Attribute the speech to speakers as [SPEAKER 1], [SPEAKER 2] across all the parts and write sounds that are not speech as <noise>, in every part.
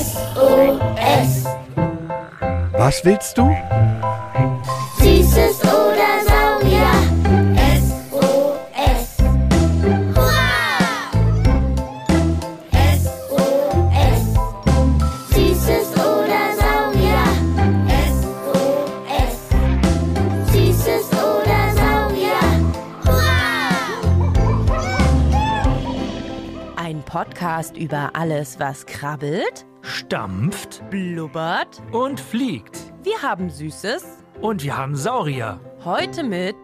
[SPEAKER 1] SOS.
[SPEAKER 2] Was willst du?
[SPEAKER 3] Podcast über alles, was krabbelt,
[SPEAKER 4] stampft
[SPEAKER 3] blubbert.
[SPEAKER 4] und fliegt.
[SPEAKER 3] Wir haben Süßes.
[SPEAKER 4] Und wir haben Saurier.
[SPEAKER 3] Heute mit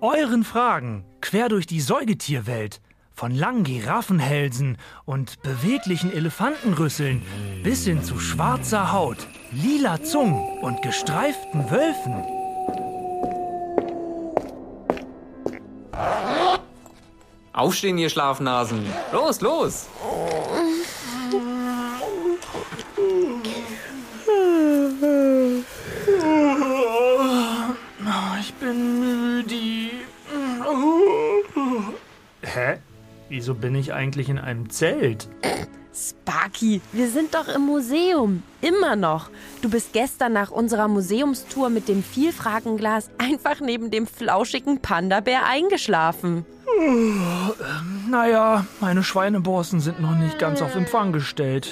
[SPEAKER 4] Euren Fragen quer durch die Säugetierwelt. Von langen Giraffenhälsen und beweglichen Elefantenrüsseln bis hin zu schwarzer Haut, lila Zungen und gestreiften Wölfen.
[SPEAKER 5] Aufstehen, ihr Schlafnasen. Los, los.
[SPEAKER 4] Ich bin müde. Hä? Wieso bin ich eigentlich in einem Zelt?
[SPEAKER 3] Sparky. Wir sind doch im Museum. Immer noch. Du bist gestern nach unserer Museumstour mit dem Vielfragenglas einfach neben dem flauschigen Panda-Bär eingeschlafen.
[SPEAKER 4] Naja, meine Schweineborsten sind noch nicht ganz auf Empfang gestellt.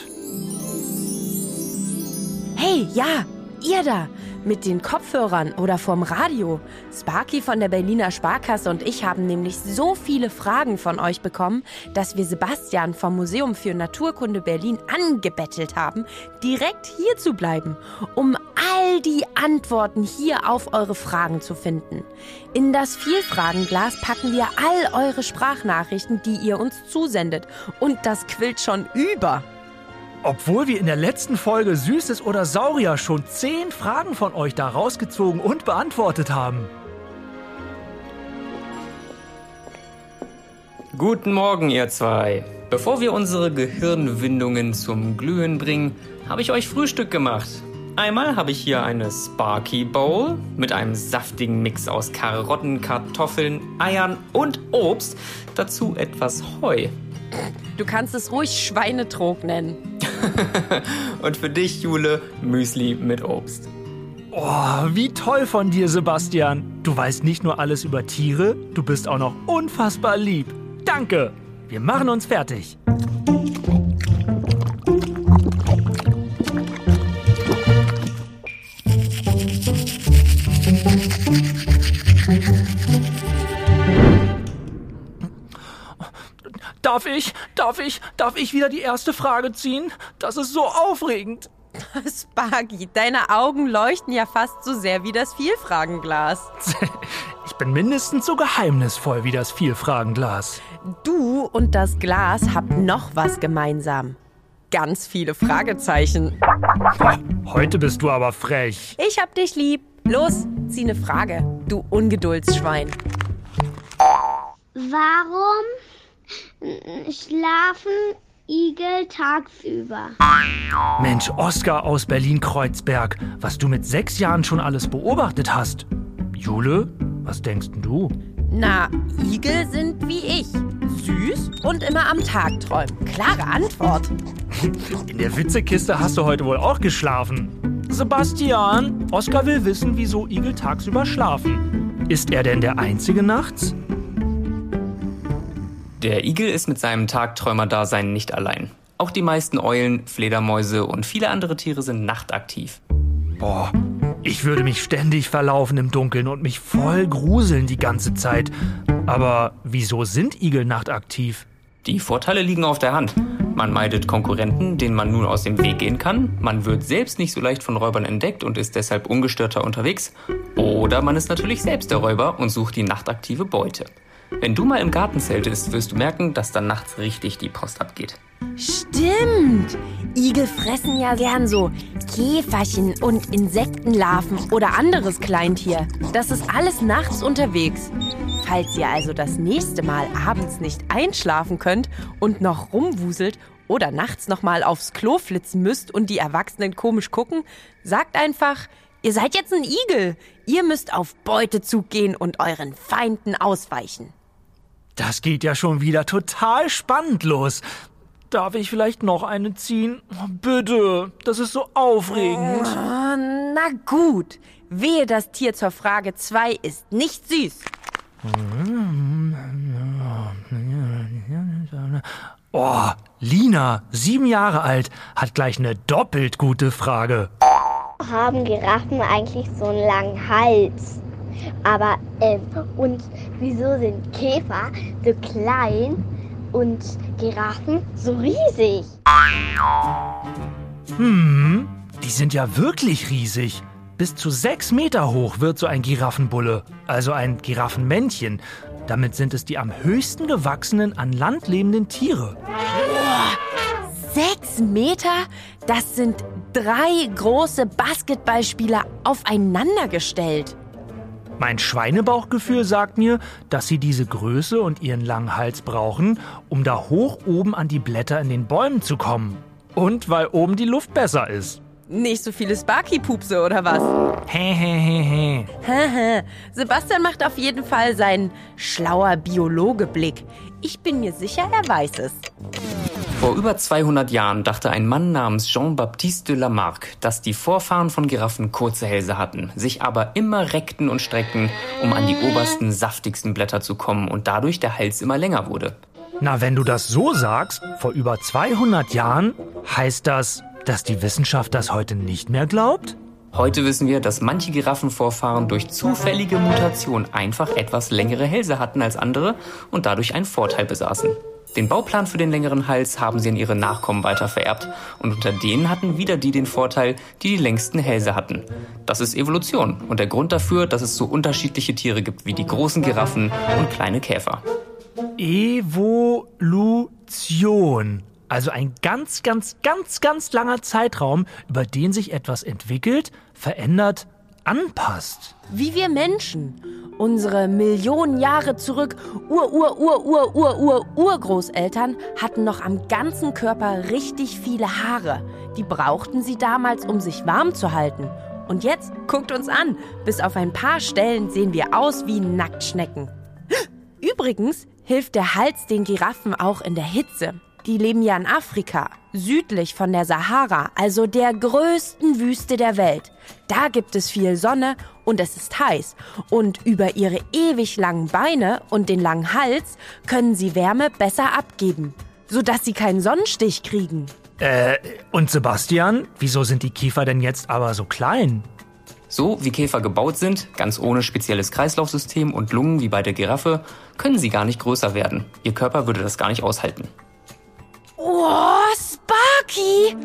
[SPEAKER 3] Hey, ja, ihr da, mit den Kopfhörern oder vom Radio. Sparky von der Berliner Sparkasse und ich haben nämlich so viele Fragen von euch bekommen, dass wir Sebastian vom Museum für Naturkunde Berlin angebettelt haben, direkt hier zu bleiben, um all die Antworten hier auf eure Fragen zu finden. In das Vielfragenglas packen wir all eure Sprachnachrichten, die ihr uns zusendet. Und das quillt schon über.
[SPEAKER 4] Obwohl wir in der letzten Folge Süßes oder Saurier schon zehn Fragen von euch da rausgezogen und beantwortet haben.
[SPEAKER 5] Guten Morgen, ihr zwei. Bevor wir unsere Gehirnwindungen zum Glühen bringen, habe ich euch Frühstück gemacht. Einmal habe ich hier eine Sparky Bowl mit einem saftigen Mix aus Karotten, Kartoffeln, Eiern und Obst. Dazu etwas Heu.
[SPEAKER 3] Du kannst es ruhig Schweinetrog nennen. <laughs>
[SPEAKER 5] Und für dich, Jule, Müsli mit Obst.
[SPEAKER 4] Oh, wie toll von dir, Sebastian. Du weißt nicht nur alles über Tiere, du bist auch noch unfassbar lieb. Danke. Wir machen uns fertig. Darf ich, darf ich, darf ich wieder die erste Frage ziehen? Das ist so aufregend. <laughs>
[SPEAKER 3] Sparky, deine Augen leuchten ja fast so sehr wie das Vielfragenglas. <laughs>
[SPEAKER 4] Ich bin mindestens so geheimnisvoll wie das Vielfragenglas.
[SPEAKER 3] Du und das Glas habt noch was gemeinsam. Ganz viele Fragezeichen.
[SPEAKER 4] Heute bist du aber frech.
[SPEAKER 3] Ich hab dich lieb. Los, zieh eine Frage, du Ungeduldsschwein.
[SPEAKER 1] Warum schlafen Igel tagsüber?
[SPEAKER 4] Mensch, Oskar aus Berlin-Kreuzberg, was du mit sechs Jahren schon alles beobachtet hast. Jule, was denkst denn du?
[SPEAKER 3] Na, Igel sind wie ich. Süß und immer am Tag träumen. Klare Antwort.
[SPEAKER 4] In der Witzekiste hast du heute wohl auch geschlafen. Sebastian, Oskar will wissen, wieso Igel tagsüber schlafen. Ist er denn der Einzige nachts?
[SPEAKER 5] Der Igel ist mit seinem Tagträumerdasein nicht allein. Auch die meisten Eulen, Fledermäuse und viele andere Tiere sind nachtaktiv.
[SPEAKER 4] Boah, ich würde mich ständig verlaufen im Dunkeln und mich voll gruseln die ganze Zeit. Aber wieso sind Igel nachtaktiv?
[SPEAKER 5] Die Vorteile liegen auf der Hand. Man meidet Konkurrenten, denen man nun aus dem Weg gehen kann. Man wird selbst nicht so leicht von Räubern entdeckt und ist deshalb ungestörter unterwegs. Oder man ist natürlich selbst der Räuber und sucht die nachtaktive Beute. Wenn du mal im Garten zeltest, wirst du merken, dass dann nachts richtig die Post abgeht.
[SPEAKER 3] Stimmt. Igel fressen ja gern so Käferchen und Insektenlarven oder anderes Kleintier. Das ist alles nachts unterwegs. Falls ihr also das nächste Mal abends nicht einschlafen könnt und noch rumwuselt oder nachts noch mal aufs Klo flitzen müsst und die Erwachsenen komisch gucken, sagt einfach, ihr seid jetzt ein Igel. Ihr müsst auf Beutezug gehen und euren Feinden ausweichen.
[SPEAKER 4] Das geht ja schon wieder total spannend los. Darf ich vielleicht noch eine ziehen? Bitte, das ist so aufregend.
[SPEAKER 3] Oh, na gut. Wehe, das Tier zur Frage 2 ist nicht süß.
[SPEAKER 4] Oh, Lina, sieben Jahre alt, hat gleich eine doppelt gute Frage.
[SPEAKER 1] Haben Giraffen eigentlich so einen langen Hals? Aber, ähm, und wieso sind Käfer so klein und Giraffen so riesig?
[SPEAKER 4] Hm, die sind ja wirklich riesig. Bis zu sechs Meter hoch wird so ein Giraffenbulle, also ein Giraffenmännchen. Damit sind es die am höchsten gewachsenen an Land lebenden Tiere.
[SPEAKER 3] Sechs Meter? Das sind drei große Basketballspieler aufeinander gestellt.
[SPEAKER 4] Mein Schweinebauchgefühl sagt mir, dass sie diese Größe und ihren langen Hals brauchen, um da hoch oben an die Blätter in den Bäumen zu kommen. Und weil oben die Luft besser ist.
[SPEAKER 3] Nicht so viele Sparky-Pupse oder was?
[SPEAKER 4] Hehehehe.
[SPEAKER 3] Sebastian macht auf jeden Fall seinen schlauer Biologe-Blick. Ich bin mir sicher, er weiß es.
[SPEAKER 5] Vor über 200 Jahren dachte ein Mann namens Jean-Baptiste de Lamarck, dass die Vorfahren von Giraffen kurze Hälse hatten, sich aber immer reckten und streckten, um an die obersten, saftigsten Blätter zu kommen und dadurch der Hals immer länger wurde.
[SPEAKER 4] Na, wenn du das so sagst, vor über 200 Jahren, heißt das, dass die Wissenschaft das heute nicht mehr glaubt?
[SPEAKER 5] Heute wissen wir, dass manche Giraffenvorfahren durch zufällige Mutation einfach etwas längere Hälse hatten als andere und dadurch einen Vorteil besaßen. Den Bauplan für den längeren Hals haben sie an ihre Nachkommen weitervererbt und unter denen hatten wieder die den Vorteil, die die längsten Hälse hatten. Das ist Evolution und der Grund dafür, dass es so unterschiedliche Tiere gibt wie die großen Giraffen und kleine Käfer.
[SPEAKER 4] Evolution. Also ein ganz, ganz, ganz, ganz langer Zeitraum, über den sich etwas entwickelt, verändert, anpasst.
[SPEAKER 3] Wie wir Menschen. Unsere Millionen Jahre zurück, Ur, Ur, Ur, Ur, Ur, Ur, Urgroßeltern hatten noch am ganzen Körper richtig viele Haare. Die brauchten sie damals, um sich warm zu halten. Und jetzt guckt uns an. Bis auf ein paar Stellen sehen wir aus wie Nacktschnecken. Übrigens hilft der Hals den Giraffen auch in der Hitze. Die leben ja in Afrika, südlich von der Sahara, also der größten Wüste der Welt. Da gibt es viel Sonne und es ist heiß. Und über ihre ewig langen Beine und den langen Hals können sie Wärme besser abgeben, sodass sie keinen Sonnenstich kriegen.
[SPEAKER 4] Äh, und Sebastian, wieso sind die Kiefer denn jetzt aber so klein?
[SPEAKER 5] So wie Käfer gebaut sind, ganz ohne spezielles Kreislaufsystem und Lungen wie bei der Giraffe, können sie gar nicht größer werden. Ihr Körper würde das gar nicht aushalten.
[SPEAKER 3] Oh, Sparky!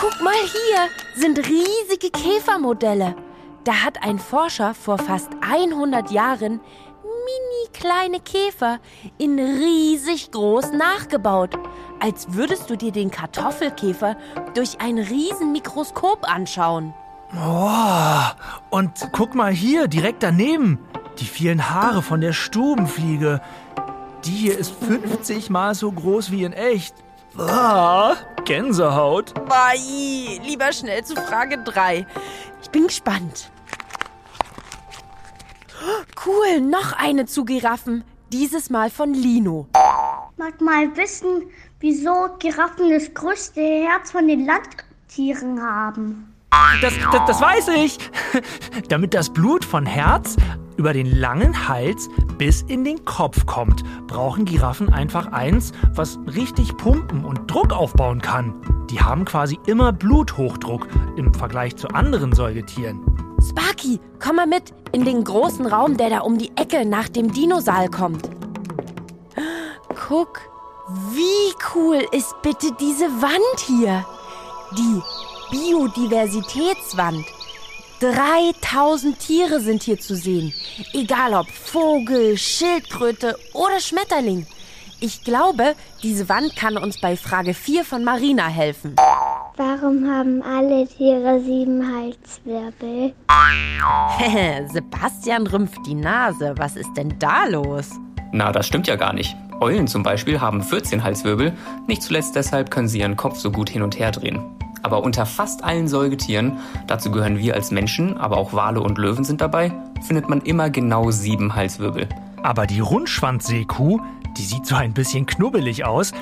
[SPEAKER 3] Guck mal hier, sind riesige Käfermodelle. Da hat ein Forscher vor fast 100 Jahren mini kleine Käfer in riesig groß nachgebaut. Als würdest du dir den Kartoffelkäfer durch ein riesen Mikroskop anschauen.
[SPEAKER 4] Oh, und guck mal hier, direkt daneben. Die vielen Haare von der Stubenfliege. Die hier ist 50 mal so groß wie in echt. Ah, Gänsehaut.
[SPEAKER 3] Bye. Lieber schnell zu Frage 3. Ich bin gespannt. Cool, noch eine zu Giraffen. Dieses Mal von Lino.
[SPEAKER 1] Mag mal wissen, wieso Giraffen das größte Herz von den Landtieren haben.
[SPEAKER 4] Das, das, das weiß ich. <laughs> Damit das Blut von Herz über den langen Hals bis in den Kopf kommt, brauchen Giraffen einfach eins, was richtig pumpen und Druck aufbauen kann. Die haben quasi immer Bluthochdruck im Vergleich zu anderen Säugetieren.
[SPEAKER 3] Sparky, komm mal mit in den großen Raum, der da um die Ecke nach dem Dinosaal kommt. Guck, wie cool ist bitte diese Wand hier? Die Biodiversitätswand. 3000 Tiere sind hier zu sehen. Egal ob Vogel, Schildkröte oder Schmetterling. Ich glaube, diese Wand kann uns bei Frage 4 von Marina helfen.
[SPEAKER 1] Warum haben alle Tiere sieben Halswirbel? <laughs>
[SPEAKER 3] Sebastian rümpft die Nase. Was ist denn da los?
[SPEAKER 5] Na, das stimmt ja gar nicht. Eulen zum Beispiel haben 14 Halswirbel. Nicht zuletzt deshalb können sie ihren Kopf so gut hin und her drehen. Aber unter fast allen Säugetieren, dazu gehören wir als Menschen, aber auch Wale und Löwen sind dabei, findet man immer genau sieben Halswirbel.
[SPEAKER 4] Aber die Rundschwanzseekuh, die sieht so ein bisschen knubbelig aus,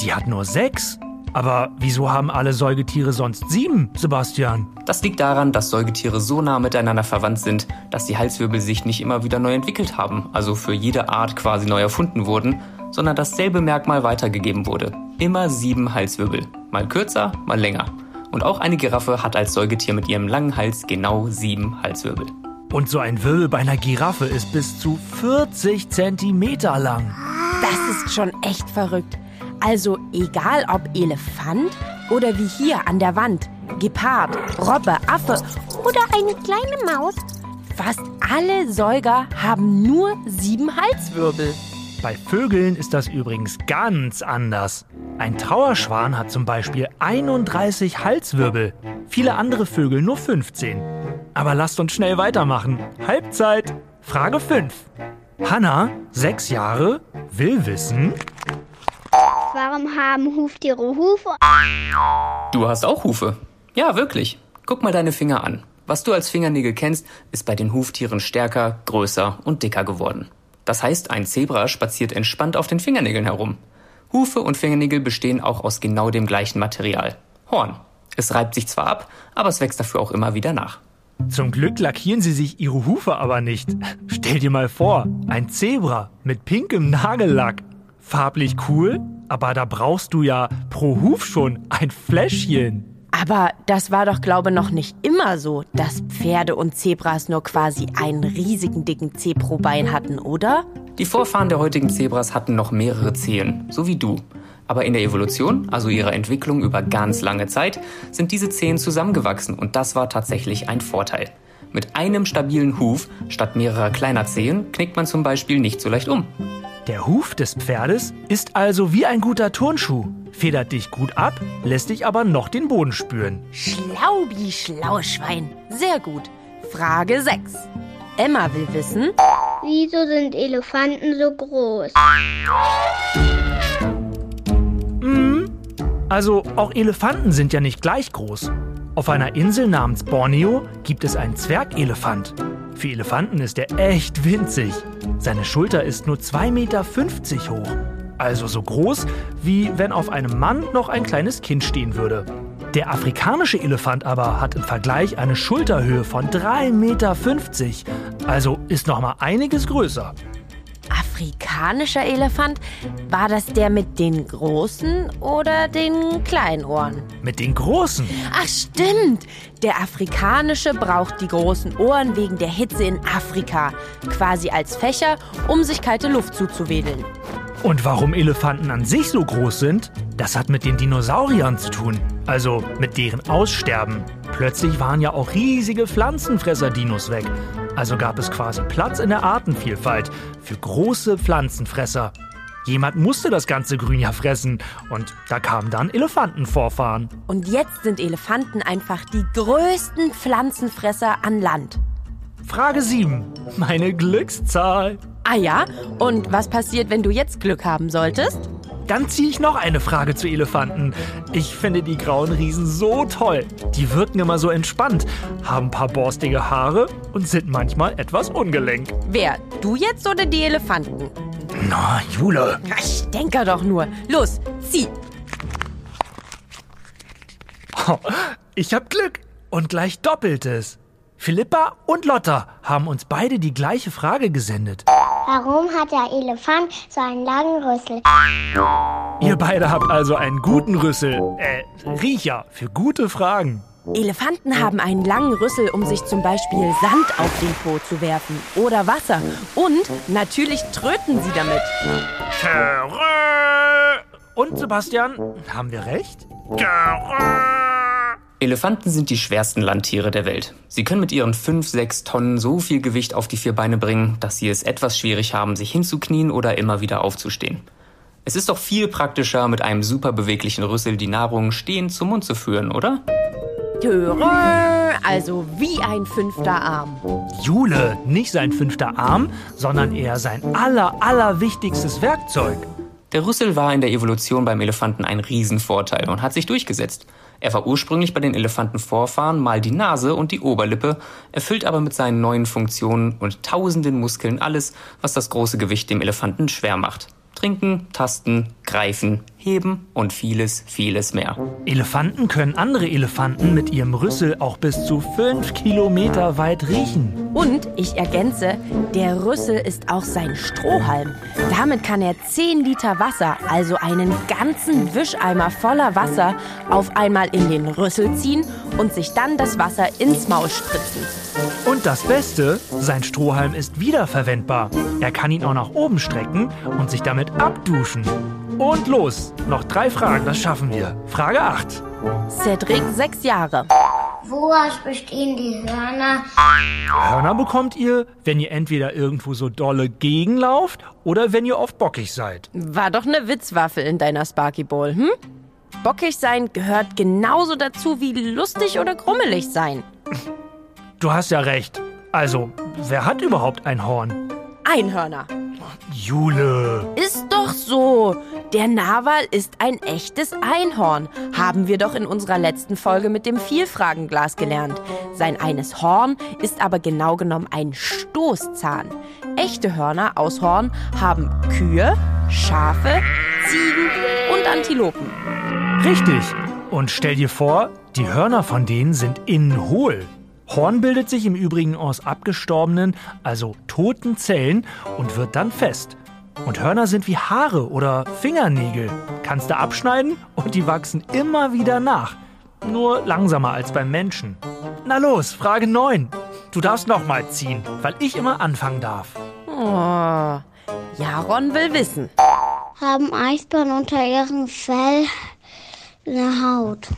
[SPEAKER 4] die hat nur sechs. Aber wieso haben alle Säugetiere sonst sieben, Sebastian?
[SPEAKER 5] Das liegt daran, dass Säugetiere so nah miteinander verwandt sind, dass die Halswirbel sich nicht immer wieder neu entwickelt haben, also für jede Art quasi neu erfunden wurden, sondern dasselbe Merkmal weitergegeben wurde. Immer sieben Halswirbel. Mal kürzer, mal länger. Und auch eine Giraffe hat als Säugetier mit ihrem langen Hals genau sieben Halswirbel.
[SPEAKER 4] Und so ein Wirbel bei einer Giraffe ist bis zu 40 Zentimeter lang.
[SPEAKER 3] Das ist schon echt verrückt. Also egal ob Elefant oder wie hier an der Wand, Gepard, Robbe, Affe oder eine kleine Maus, fast alle Säuger haben nur sieben Halswirbel.
[SPEAKER 4] Bei Vögeln ist das übrigens ganz anders. Ein Trauerschwan hat zum Beispiel 31 Halswirbel, viele andere Vögel nur 15. Aber lasst uns schnell weitermachen. Halbzeit. Frage 5. Hanna, sechs Jahre, will wissen,
[SPEAKER 1] Warum haben Huftiere Hufe?
[SPEAKER 5] Du hast auch Hufe. Ja, wirklich. Guck mal deine Finger an. Was du als Fingernägel kennst, ist bei den Huftieren stärker, größer und dicker geworden. Das heißt, ein Zebra spaziert entspannt auf den Fingernägeln herum. Hufe und Fingernägel bestehen auch aus genau dem gleichen Material. Horn. Es reibt sich zwar ab, aber es wächst dafür auch immer wieder nach.
[SPEAKER 4] Zum Glück lackieren sie sich ihre Hufe aber nicht. Stell dir mal vor, ein Zebra mit pinkem Nagellack. Farblich cool, aber da brauchst du ja pro Huf schon ein Fläschchen.
[SPEAKER 3] Aber das war doch, glaube noch nicht immer so, dass Pferde und Zebras nur quasi einen riesigen dicken Zeh pro Bein hatten, oder?
[SPEAKER 5] Die Vorfahren der heutigen Zebras hatten noch mehrere Zehen, so wie du. Aber in der Evolution, also ihrer Entwicklung über ganz lange Zeit, sind diese Zehen zusammengewachsen und das war tatsächlich ein Vorteil. Mit einem stabilen Huf statt mehrerer kleiner Zehen knickt man zum Beispiel nicht so leicht um.
[SPEAKER 4] Der Huf des Pferdes ist also wie ein guter Turnschuh. Federt dich gut ab, lässt dich aber noch den Boden spüren.
[SPEAKER 3] Schlaubi, Schlauschwein. Sehr gut. Frage 6. Emma will wissen,
[SPEAKER 1] Wieso sind Elefanten so groß?
[SPEAKER 4] Also auch Elefanten sind ja nicht gleich groß. Auf einer Insel namens Borneo gibt es einen Zwergelefant. Für Elefanten ist er echt winzig. Seine Schulter ist nur 2,50 Meter hoch. Also so groß, wie wenn auf einem Mann noch ein kleines Kind stehen würde. Der afrikanische Elefant aber hat im Vergleich eine Schulterhöhe von 3,50 Meter. Also ist noch mal einiges größer.
[SPEAKER 3] afrikanischer Elefant, war das der mit den großen oder den kleinen Ohren?
[SPEAKER 4] Mit den großen.
[SPEAKER 3] Ach stimmt, der afrikanische braucht die großen Ohren wegen der Hitze in Afrika, quasi als Fächer, um sich kalte Luft zuzuwedeln.
[SPEAKER 4] Und warum Elefanten an sich so groß sind, das hat mit den Dinosauriern zu tun. Also mit deren Aussterben. Plötzlich waren ja auch riesige Pflanzenfresser-Dinos weg. Also gab es quasi Platz in der Artenvielfalt für große Pflanzenfresser. Jemand musste das ganze Grün ja fressen und da kamen dann Elefantenvorfahren.
[SPEAKER 3] Und jetzt sind Elefanten einfach die größten Pflanzenfresser an Land.
[SPEAKER 4] Frage 7. Meine Glückszahl.
[SPEAKER 3] Ah ja, und was passiert, wenn du jetzt Glück haben solltest?
[SPEAKER 4] Dann ziehe ich noch eine Frage zu Elefanten. Ich finde die grauen Riesen so toll. Die wirken immer so entspannt, haben ein paar borstige Haare und sind manchmal etwas ungelenk.
[SPEAKER 3] Wer, du jetzt oder die Elefanten?
[SPEAKER 4] Na, Jule.
[SPEAKER 3] Ich denke doch nur. Los, zieh.
[SPEAKER 4] Ich hab Glück und gleich doppeltes. Philippa und Lotta haben uns beide die gleiche Frage gesendet.
[SPEAKER 1] Warum hat der Elefant so einen langen Rüssel?
[SPEAKER 4] Ihr beide habt also einen guten Rüssel, äh, Riecher für gute Fragen.
[SPEAKER 3] Elefanten haben einen langen Rüssel, um sich zum Beispiel Sand auf den Po zu werfen oder Wasser. Und natürlich tröten sie damit.
[SPEAKER 4] Terrö. Und Sebastian, haben wir recht? Terrö.
[SPEAKER 5] Elefanten sind die schwersten Landtiere der Welt. Sie können mit ihren 5, 6 Tonnen so viel Gewicht auf die vier Beine bringen, dass sie es etwas schwierig haben, sich hinzuknien oder immer wieder aufzustehen. Es ist doch viel praktischer, mit einem super beweglichen Rüssel die Nahrung stehend zum Mund zu führen, oder?
[SPEAKER 3] Törö, also wie ein fünfter Arm.
[SPEAKER 4] Jule, nicht sein fünfter Arm, sondern eher sein aller, aller wichtigstes Werkzeug.
[SPEAKER 5] Der Rüssel war in der Evolution beim Elefanten ein Riesenvorteil und hat sich durchgesetzt. Er war ursprünglich bei den Elefantenvorfahren mal die Nase und die Oberlippe, erfüllt aber mit seinen neuen Funktionen und tausenden Muskeln alles, was das große Gewicht dem Elefanten schwer macht. Trinken, tasten, greifen, heben und vieles, vieles mehr.
[SPEAKER 4] Elefanten können andere Elefanten mit ihrem Rüssel auch bis zu fünf Kilometer weit riechen.
[SPEAKER 3] Und ich ergänze, der Rüssel ist auch sein Strohhalm. Damit kann er 10 Liter Wasser, also einen ganzen Wischeimer voller Wasser, auf einmal in den Rüssel ziehen und sich dann das Wasser ins Maul spritzen.
[SPEAKER 4] Und das Beste, sein Strohhalm ist wiederverwendbar. Er kann ihn auch nach oben strecken und sich damit abduschen. Und los, noch drei Fragen, das schaffen wir. Frage 8.
[SPEAKER 3] Cedric, sechs Jahre.
[SPEAKER 6] Woraus bestehen die Hörner?
[SPEAKER 4] Hörner bekommt ihr, wenn ihr entweder irgendwo so dolle gegenlauft oder wenn ihr oft bockig seid.
[SPEAKER 3] War doch eine Witzwaffe in deiner Sparky Bowl, hm? Bockig sein gehört genauso dazu wie lustig oder grummelig sein. <laughs>
[SPEAKER 4] Du hast ja recht. Also, wer hat überhaupt ein Horn?
[SPEAKER 3] Einhörner.
[SPEAKER 4] Jule.
[SPEAKER 3] Ist doch so. Der Narwal ist ein echtes Einhorn. Haben wir doch in unserer letzten Folge mit dem Vielfragenglas gelernt. Sein eines Horn ist aber genau genommen ein Stoßzahn. Echte Hörner aus Horn haben Kühe, Schafe, Ziegen und Antilopen.
[SPEAKER 4] Richtig. Und stell dir vor, die Hörner von denen sind innen hohl. Horn bildet sich im Übrigen aus abgestorbenen, also toten Zellen und wird dann fest. Und Hörner sind wie Haare oder Fingernägel. Kannst du abschneiden und die wachsen immer wieder nach. Nur langsamer als beim Menschen. Na los, Frage 9. Du darfst nochmal ziehen, weil ich immer anfangen darf.
[SPEAKER 3] Oh, Jaron will wissen.
[SPEAKER 6] Haben Eisbären unter ihrem Fell eine Haut?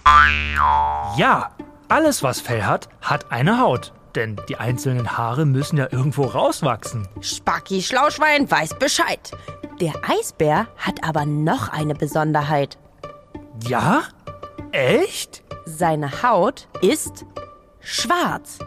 [SPEAKER 4] Ja, alles was Fell hat, hat eine Haut. Denn die einzelnen Haare müssen ja irgendwo rauswachsen.
[SPEAKER 3] Spacki Schlauschwein weiß Bescheid. Der Eisbär hat aber noch eine Besonderheit.
[SPEAKER 4] Ja? Echt?
[SPEAKER 3] Seine Haut ist schwarz.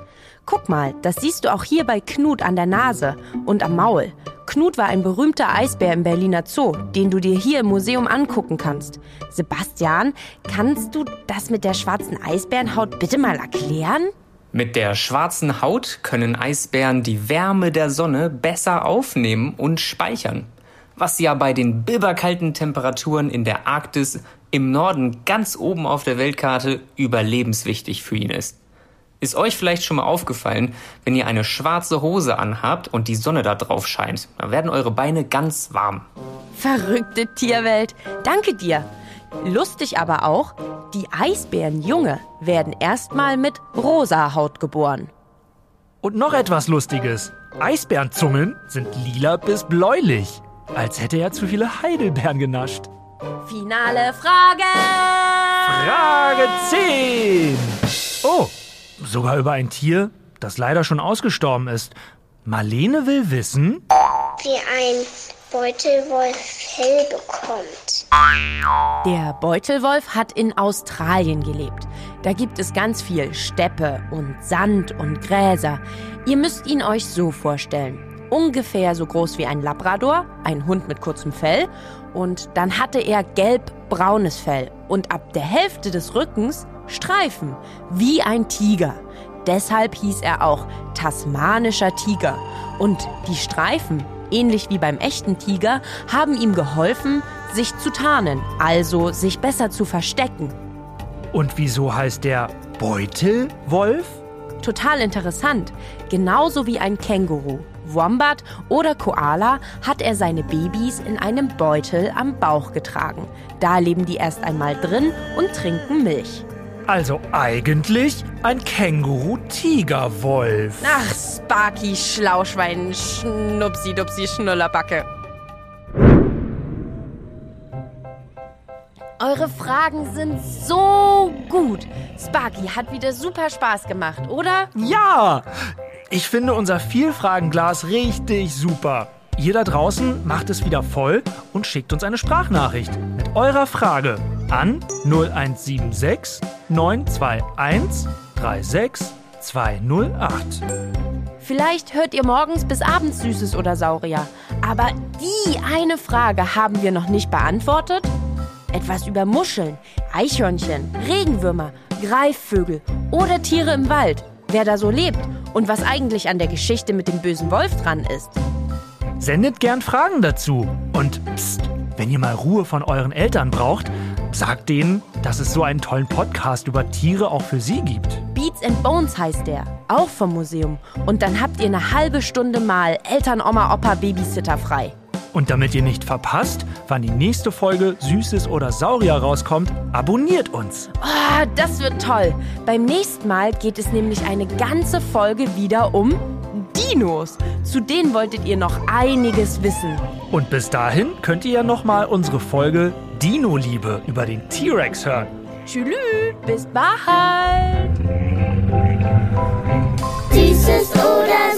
[SPEAKER 3] Guck mal, das siehst du auch hier bei Knut an der Nase und am Maul. Knut war ein berühmter Eisbär im Berliner Zoo, den du dir hier im Museum angucken kannst. Sebastian, kannst du das mit der schwarzen Eisbärenhaut bitte mal erklären?
[SPEAKER 5] Mit der schwarzen Haut können Eisbären die Wärme der Sonne besser aufnehmen und speichern. Was ja bei den biberkalten Temperaturen in der Arktis im Norden ganz oben auf der Weltkarte überlebenswichtig für ihn ist. Ist euch vielleicht schon mal aufgefallen, wenn ihr eine schwarze Hose anhabt und die Sonne da drauf scheint, dann werden eure Beine ganz warm.
[SPEAKER 3] Verrückte Tierwelt. Danke dir. Lustig aber auch, die Eisbärenjunge werden erstmal mit rosa Haut geboren.
[SPEAKER 4] Und noch etwas Lustiges. Eisbärenzungen sind lila bis bläulich. Als hätte er zu viele Heidelbeeren genascht.
[SPEAKER 3] Finale Frage!
[SPEAKER 4] Frage 10. Oh, sogar über ein Tier, das leider schon ausgestorben ist. Marlene will wissen,
[SPEAKER 6] Wie ein Beutelwolf Fell bekommt.
[SPEAKER 3] Der Beutelwolf hat in Australien gelebt. Da gibt es ganz viel Steppe und Sand und Gräser. Ihr müsst ihn euch so vorstellen. Ungefähr so groß wie ein Labrador, ein Hund mit kurzem Fell. Und dann hatte er gelb-braunes Fell und ab der Hälfte des Rückens Streifen, wie ein Tiger. Deshalb hieß er auch tasmanischer Tiger. Und die Streifen, ähnlich wie beim echten Tiger, haben ihm geholfen, sich zu tarnen, also sich besser zu verstecken.
[SPEAKER 4] und wieso heißt der Beutelwolf?
[SPEAKER 3] Total interessant. Genauso wie ein Känguru, Wombat oder Koala hat er seine Babys in einem Beutel am Bauch getragen. Da leben die erst einmal drin und trinken Milch.
[SPEAKER 4] Also eigentlich ein Känguru-Tigerwolf.
[SPEAKER 3] Ach, Sparky, Schlauschwein, Schnupsi, Dupsi, Schnullerbacke. Eure Fragen sind so gut. Sparky hat wieder super Spaß gemacht, oder?
[SPEAKER 4] Ja! Ich finde unser Vielfragenglas richtig super. Ihr da draußen macht es wieder voll und schickt uns eine Sprachnachricht mit eurer Frage an 0176 921 36208.
[SPEAKER 3] Vielleicht hört ihr morgens bis abends Süßes oder Saurier. Aber die eine Frage haben wir noch nicht beantwortet. etwas über Muscheln, Eichhörnchen, Regenwürmer, Greifvögel oder Tiere im Wald, wer da so lebt und was eigentlich an der Geschichte mit dem bösen Wolf dran ist.
[SPEAKER 4] Sendet gern Fragen dazu. Und pst, wenn ihr mal Ruhe von euren Eltern braucht, sagt denen, dass es so einen tollen Podcast über Tiere auch für sie gibt.
[SPEAKER 3] Beats and Bones heißt der, auch vom Museum. Und dann habt ihr eine halbe Stunde mal Eltern, Oma, Opa, Babysitter frei.
[SPEAKER 4] Und damit ihr nicht verpasst, wann die nächste Folge Süßes oder Saurier rauskommt, abonniert uns.
[SPEAKER 3] Oh, das wird toll. Beim nächsten Mal geht es nämlich eine ganze Folge wieder um Dinos. Zu denen wolltet ihr noch einiges wissen.
[SPEAKER 4] Und bis dahin könnt ihr ja noch mal unsere Folge Dino-Liebe über den T-Rex hören.
[SPEAKER 3] Tschüss, bis bald.
[SPEAKER 6] Süßes oder